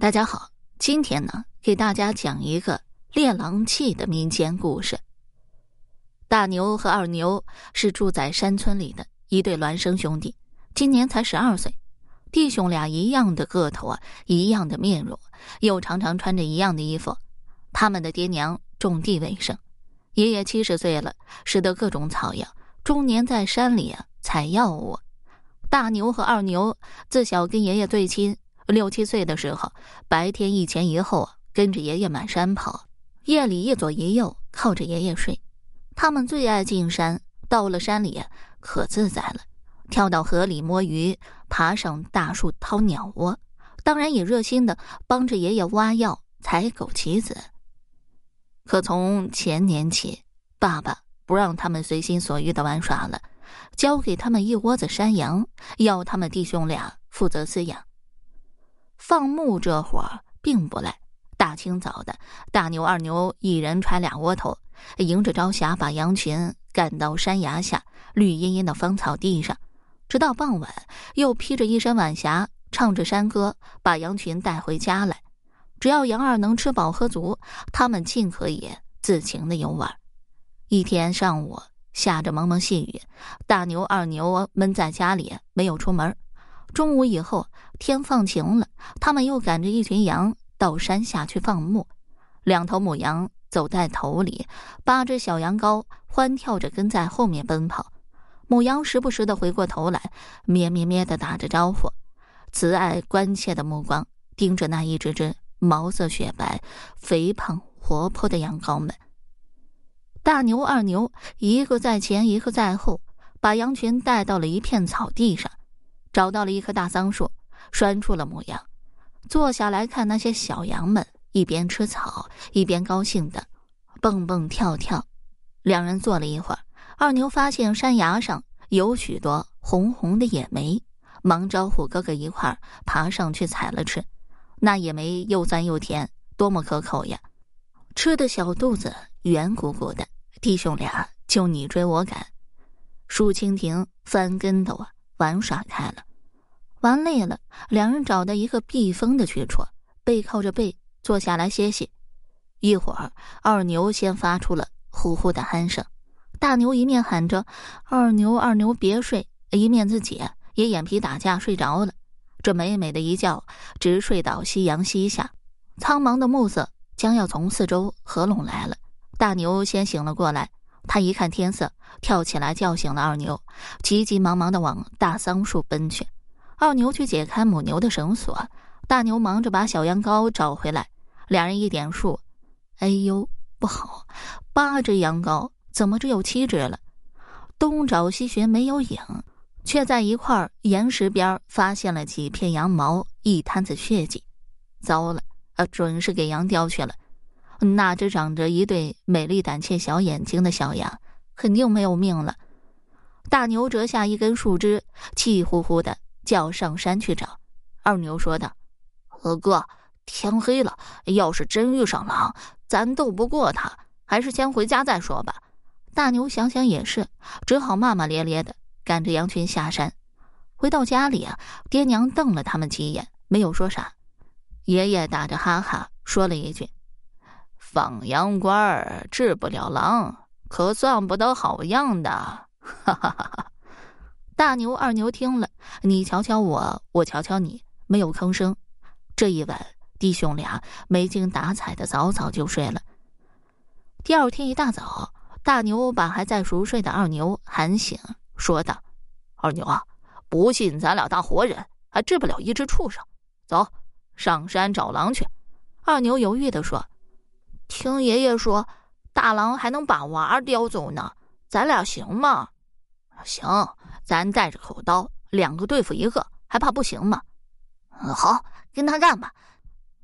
大家好，今天呢，给大家讲一个猎狼记的民间故事。大牛和二牛是住在山村里的一对孪生兄弟，今年才十二岁。弟兄俩一样的个头啊，一样的面容，又常常穿着一样的衣服。他们的爹娘种地为生，爷爷七十岁了，识得各种草药，终年在山里啊采药物。大牛和二牛自小跟爷爷最亲。六七岁的时候，白天一前一后跟着爷爷满山跑，夜里一左一右靠着爷爷睡。他们最爱进山，到了山里可自在了，跳到河里摸鱼，爬上大树掏鸟窝，当然也热心的帮着爷爷挖药、采枸杞子。可从前年起，爸爸不让他们随心所欲的玩耍了，交给他们一窝子山羊，要他们弟兄俩负责饲养。放牧这会儿并不赖，大清早的，大牛二牛一人揣俩窝头，迎着朝霞把羊群赶到山崖下绿茵茵的芳草地上，直到傍晚，又披着一身晚霞，唱着山歌，把羊群带回家来。只要羊儿能吃饱喝足，他们尽可以自情的游玩。一天上午下着蒙蒙细雨，大牛二牛闷在家里没有出门。中午以后，天放晴了，他们又赶着一群羊到山下去放牧。两头母羊走在头里，八只小羊羔欢跳着跟在后面奔跑。母羊时不时的回过头来，咩咩咩的打着招呼，慈爱关切的目光盯着那一只只毛色雪白、肥胖活泼的羊羔们。大牛、二牛一个在前，一个在后，把羊群带到了一片草地上。找到了一棵大桑树，拴住了母羊，坐下来看那些小羊们一边吃草一边高兴的蹦蹦跳跳。两人坐了一会儿，二牛发现山崖上有许多红红的野莓，忙招呼哥哥一块儿爬上去采了吃。那野莓又酸又甜，多么可口呀！吃的小肚子圆鼓鼓的，弟兄俩就你追我赶，竖蜻蜓，翻跟头啊！玩耍开了，玩累了，两人找到一个避风的去处，背靠着背坐下来歇息。一会儿，二牛先发出了呼呼的鼾声，大牛一面喊着“二牛，二牛别睡”，一面自己也眼皮打架睡着了。这美美的一觉，直睡到夕阳西下，苍茫的暮色将要从四周合拢来了。大牛先醒了过来。他一看天色，跳起来叫醒了二牛，急急忙忙的往大桑树奔去。二牛去解开母牛的绳索，大牛忙着把小羊羔找回来。两人一点数，哎呦，不好！八只羊羔怎么只有七只了？东找西寻没有影，却在一块岩石边发现了几片羊毛，一滩子血迹。糟了，啊，准是给羊叼去了。那只长着一对美丽胆怯小眼睛的小羊，肯定没有命了。大牛折下一根树枝，气呼呼的叫上山去找。二牛说道：“何哥，天黑了，要是真遇上狼，咱斗不过他，还是先回家再说吧。”大牛想想也是，只好骂骂咧咧的赶着羊群下山。回到家里啊，爹娘瞪了他们几眼，没有说啥。爷爷打着哈哈说了一句。放羊倌儿治不了狼，可算不得好样的！哈哈哈哈！大牛、二牛听了，你瞧瞧我，我瞧瞧你，没有吭声。这一晚，弟兄俩没精打采的，早早就睡了。第二天一大早，大牛把还在熟睡的二牛喊醒，说道：“二牛啊，不信咱俩大活人还治不了一只畜生，走上山找狼去。”二牛犹豫的说。听爷爷说，大狼还能把娃叼走呢，咱俩行吗？行，咱带着口刀，两个对付一个，还怕不行吗？嗯，好，跟他干吧。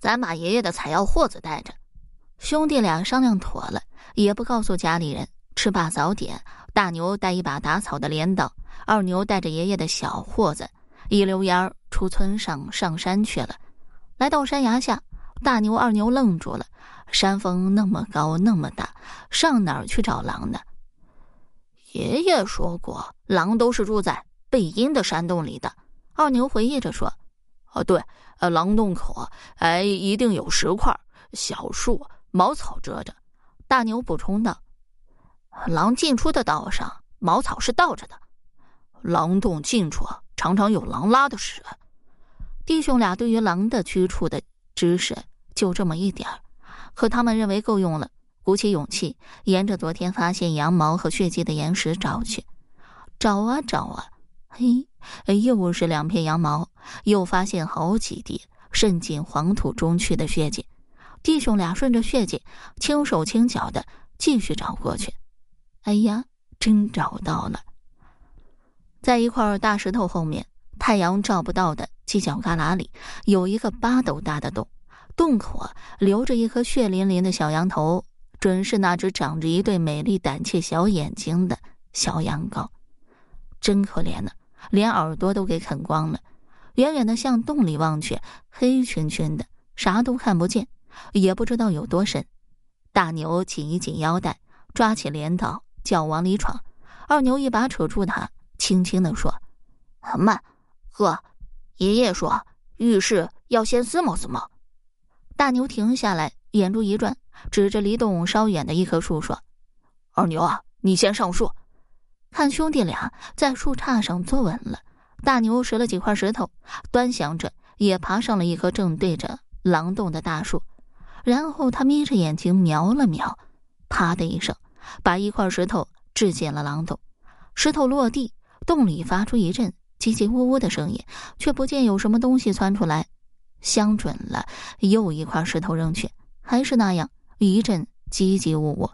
咱把爷爷的采药货子带着。兄弟俩商量妥了，也不告诉家里人。吃罢早点，大牛带一把打草的镰刀，二牛带着爷爷的小货子，一溜烟儿出村上上山去了。来到山崖下，大牛、二牛愣住了。山峰那么高那么大，上哪儿去找狼呢？爷爷说过，狼都是住在背阴的山洞里的。二牛回忆着说：“哦，对，呃，狼洞口哎，一定有石块、小树、茅草遮着。大牛补充道：“狼进出的道上，茅草是倒着的。狼洞近处常常有狼拉的屎。”弟兄俩对于狼的居处的知识就这么一点儿，可他们认为够用了，鼓起勇气，沿着昨天发现羊毛和血迹的岩石找去。找啊找啊，嘿，又是两片羊毛，又发现好几滴渗进黄土中去的血迹。弟兄俩顺着血迹，轻手轻脚的继续找过去。哎呀，真找到了！在一块大石头后面，太阳照不到的犄角旮旯里，有一个八斗大的洞，洞口啊留着一颗血淋淋的小羊头，准是那只长着一对美丽胆怯小眼睛的小羊羔。真可怜呢，连耳朵都给啃光了。远远的向洞里望去，黑黢黢的，啥都看不见，也不知道有多深。大牛紧一紧腰带，抓起镰刀就要往里闯。二牛一把扯住他，轻轻的说：“慢，哥，爷爷说遇事要先思谋思谋。”大牛停下来，眼珠一转，指着离洞稍远的一棵树说：“二牛啊，你先上树。”看兄弟俩在树杈上坐稳了，大牛拾了几块石头，端详着，也爬上了一棵正对着狼洞的大树。然后他眯着眼睛瞄了瞄，啪的一声，把一块石头掷进了狼洞。石头落地，洞里发出一阵叽叽呜呜的声音，却不见有什么东西窜出来。相准了，又一块石头扔去，还是那样一阵叽叽呜呜。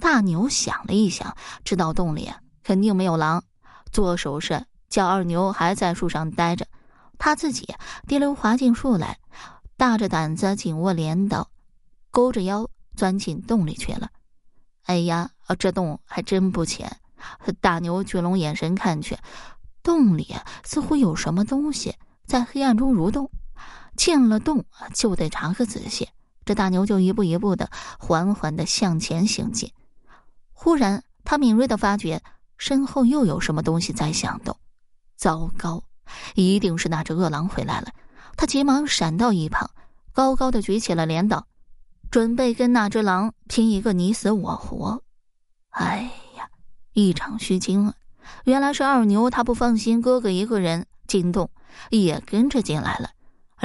大牛想了一想，知道洞里。肯定没有狼，做手势叫二牛还在树上待着，他自己滴溜滑进树来，大着胆子紧握镰刀，勾着腰钻进洞里去了。哎呀，这洞还真不浅！大牛聚拢眼神看去，洞里似乎有什么东西在黑暗中蠕动。进了洞就得查个仔细，这大牛就一步一步的缓缓的向前行进。忽然，他敏锐的发觉。身后又有什么东西在响动？糟糕，一定是那只恶狼回来了！他急忙闪到一旁，高高的举起了镰刀，准备跟那只狼拼一个你死我活。哎呀，一场虚惊啊！原来是二牛，他不放心哥哥一个人进洞，也跟着进来了。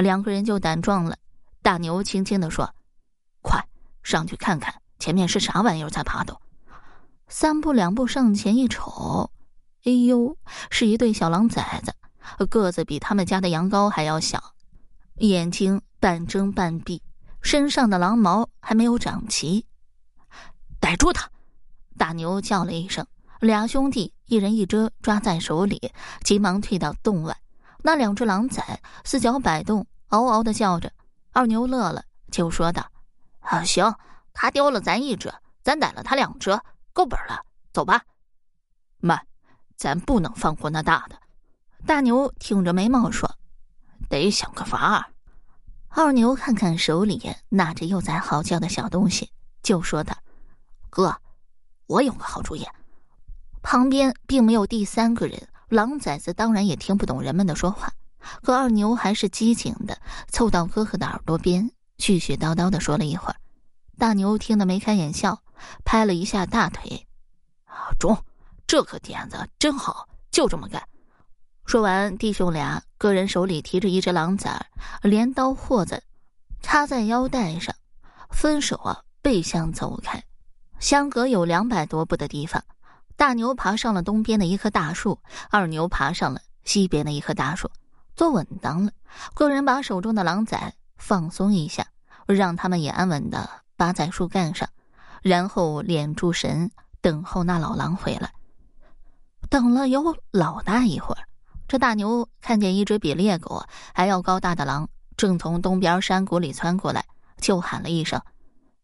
两个人就胆壮了。大牛轻轻的说：“快上去看看，前面是啥玩意儿在爬动。”三步两步上前一瞅，哎呦，是一对小狼崽子，个子比他们家的羊羔还要小，眼睛半睁半闭，身上的狼毛还没有长齐。逮住他！大牛叫了一声，俩兄弟一人一只抓在手里，急忙退到洞外。那两只狼崽四脚摆动，嗷嗷的叫着。二牛乐了，就说道：“啊，行，他丢了咱一只，咱逮了他两只。”够本了，走吧。慢，咱不能放过那大的。大牛挺着眉毛说：“得想个法儿。”二牛看看手里那只幼崽嚎叫的小东西，就说道：“哥，我有个好主意。”旁边并没有第三个人，狼崽子当然也听不懂人们的说话。可二牛还是机警的凑到哥哥的耳朵边，絮絮叨叨的说了一会儿。大牛听得眉开眼笑。拍了一下大腿，啊中，这个点子真好，就这么干。说完，弟兄俩个人手里提着一只狼崽，镰刀霍子插在腰带上，分手啊，背向走开。相隔有两百多步的地方，大牛爬上了东边的一棵大树，二牛爬上了西边的一棵大树，坐稳当了。个人把手中的狼崽放松一下，让他们也安稳的扒在树干上。然后敛住神，等候那老狼回来。等了有老大一会儿，这大牛看见一只比猎狗还要高大的狼，正从东边山谷里窜过来，就喊了一声：“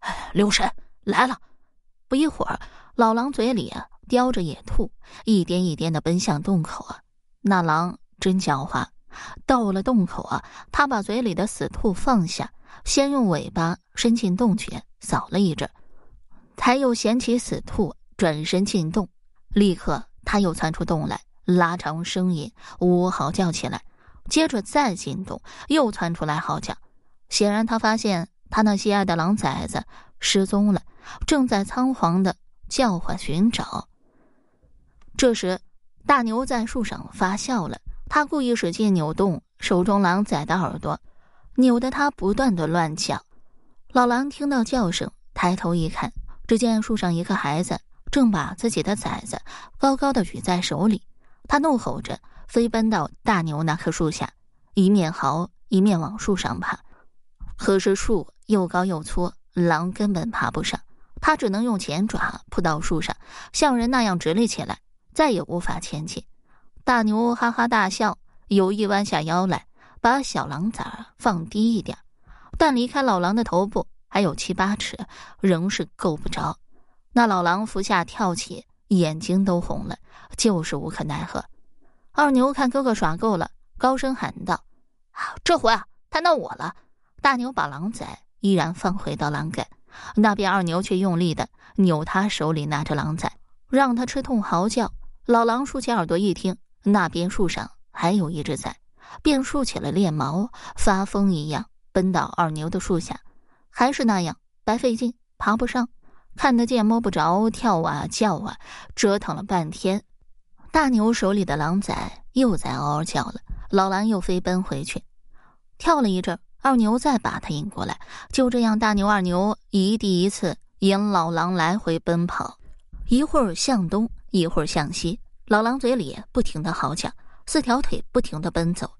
哎留神，来了！”不一会儿，老狼嘴里叼着野兔，一颠一颠的奔向洞口啊。那狼真狡猾，到了洞口啊，他把嘴里的死兔放下，先用尾巴伸进洞去扫了一阵。才又捡起死兔，转身进洞。立刻，他又窜出洞来，拉长声音，呜呜嚎叫起来。接着再进洞，又窜出来嚎叫。显然，他发现他那心爱的狼崽子失踪了，正在仓皇的叫唤寻找。这时，大牛在树上发笑了，他故意使劲扭动手中狼崽的耳朵，扭得他不断的乱叫。老狼听到叫声，抬头一看，只见树上一个孩子正把自己的崽子高高的举在手里，他怒吼着飞奔到大牛那棵树下，一面嚎一面往树上爬。可是树又高又粗，狼根本爬不上。他只能用前爪扑到树上，像人那样直立起来，再也无法前进。大牛哈哈大笑，有意弯下腰来，把小狼崽放低一点，但离开老狼的头部还有七八尺，仍是够不着。那老狼伏下跳起，眼睛都红了，就是无可奈何。二牛看哥哥耍够了，高声喊道：“这回啊，摊到我了！”大牛把狼崽依然放回到狼埂，那边二牛却用力的扭他手里拿着狼崽，让他吃痛嚎叫。老狼竖起耳朵一听，那边树上还有一只崽，便竖起了猎毛，发疯一样奔到二牛的树下，还是那样白费劲，爬不上，看得见摸不着，跳啊叫啊，折腾了半天。大牛手里的狼崽又在嗷嗷叫了，老狼又飞奔回去，跳了一阵。二牛再把他引过来，就这样，大牛、二牛一地一次引老狼来回奔跑，一会儿向东，一会儿向西。老狼嘴里不停的嚎叫，四条腿不停的奔走。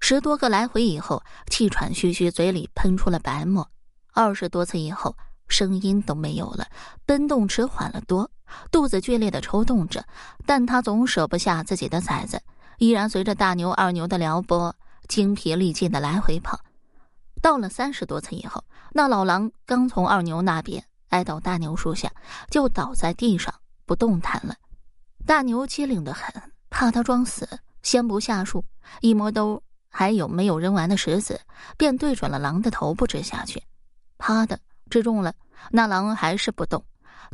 十多个来回以后，气喘吁吁，嘴里喷出了白沫。二十多次以后，声音都没有了，奔动迟缓了多，肚子剧烈的抽动着，但他总舍不下自己的崽子，依然随着大牛、二牛的撩拨，精疲力尽的来回跑。到了三十多次以后，那老狼刚从二牛那边挨到大牛树下，就倒在地上不动弹了。大牛机灵的很，怕他装死，先不下树，一摸兜还有没有扔完的石子，便对准了狼的头部掷下去。啪的，掷中了，那狼还是不动。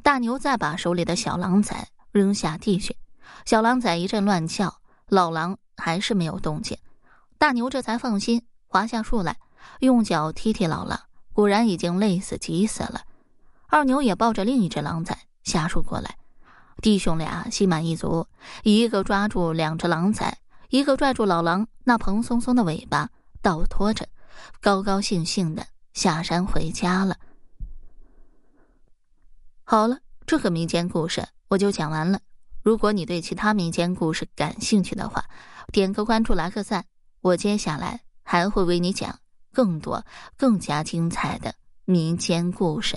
大牛再把手里的小狼崽扔下地去，小狼崽一阵乱叫，老狼还是没有动静。大牛这才放心，滑下树来。用脚踢踢老狼，果然已经累死急死了。二牛也抱着另一只狼崽下树过来，弟兄俩心满意足，一个抓住两只狼崽，一个拽住老狼那蓬松松的尾巴，倒拖着，高高兴兴的下山回家了。好了，这个民间故事我就讲完了。如果你对其他民间故事感兴趣的话，点个关注，来个赞，我接下来还会为你讲。更多、更加精彩的民间故事。